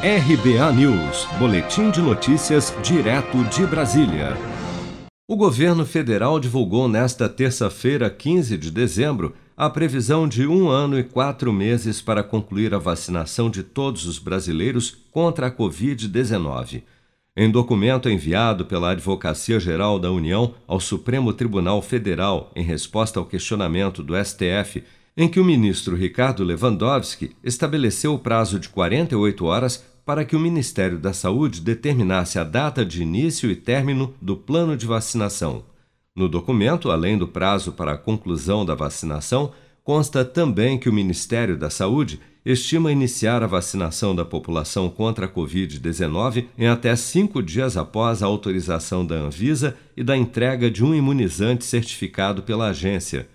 RBA News, Boletim de Notícias, direto de Brasília. O governo federal divulgou nesta terça-feira, 15 de dezembro, a previsão de um ano e quatro meses para concluir a vacinação de todos os brasileiros contra a Covid-19. Em documento enviado pela Advocacia Geral da União ao Supremo Tribunal Federal em resposta ao questionamento do STF em que o ministro Ricardo Lewandowski estabeleceu o prazo de 48 horas para que o Ministério da Saúde determinasse a data de início e término do plano de vacinação. No documento, além do prazo para a conclusão da vacinação, consta também que o Ministério da Saúde estima iniciar a vacinação da população contra a Covid-19 em até cinco dias após a autorização da Anvisa e da entrega de um imunizante certificado pela agência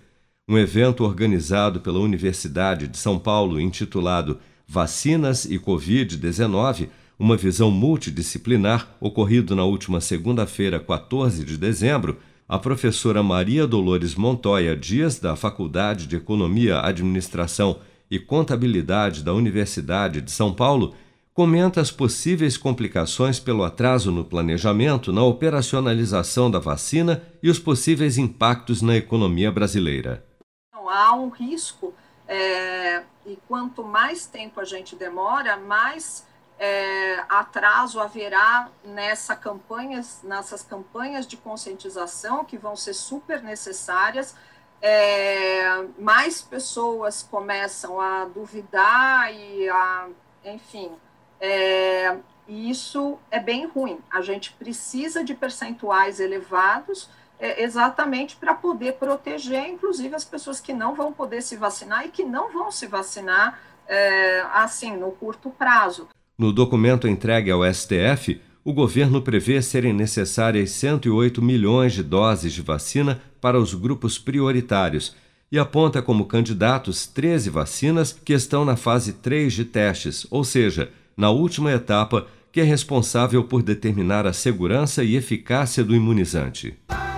um evento organizado pela Universidade de São Paulo intitulado Vacinas e Covid-19, uma visão multidisciplinar, ocorrido na última segunda-feira, 14 de dezembro, a professora Maria Dolores Montoya Dias, da Faculdade de Economia, Administração e Contabilidade da Universidade de São Paulo, comenta as possíveis complicações pelo atraso no planejamento, na operacionalização da vacina e os possíveis impactos na economia brasileira. Há um risco, é, e quanto mais tempo a gente demora, mais é, atraso haverá nessa campanhas, nessas campanhas de conscientização que vão ser super necessárias. É, mais pessoas começam a duvidar e a, enfim, é, isso é bem ruim. A gente precisa de percentuais elevados é, exatamente para poder proteger, inclusive, as pessoas que não vão poder se vacinar e que não vão se vacinar é, assim no curto prazo. No documento entregue ao STF, o governo prevê serem necessárias 108 milhões de doses de vacina para os grupos prioritários e aponta como candidatos 13 vacinas que estão na fase 3 de testes, ou seja, na última etapa, que é responsável por determinar a segurança e eficácia do imunizante.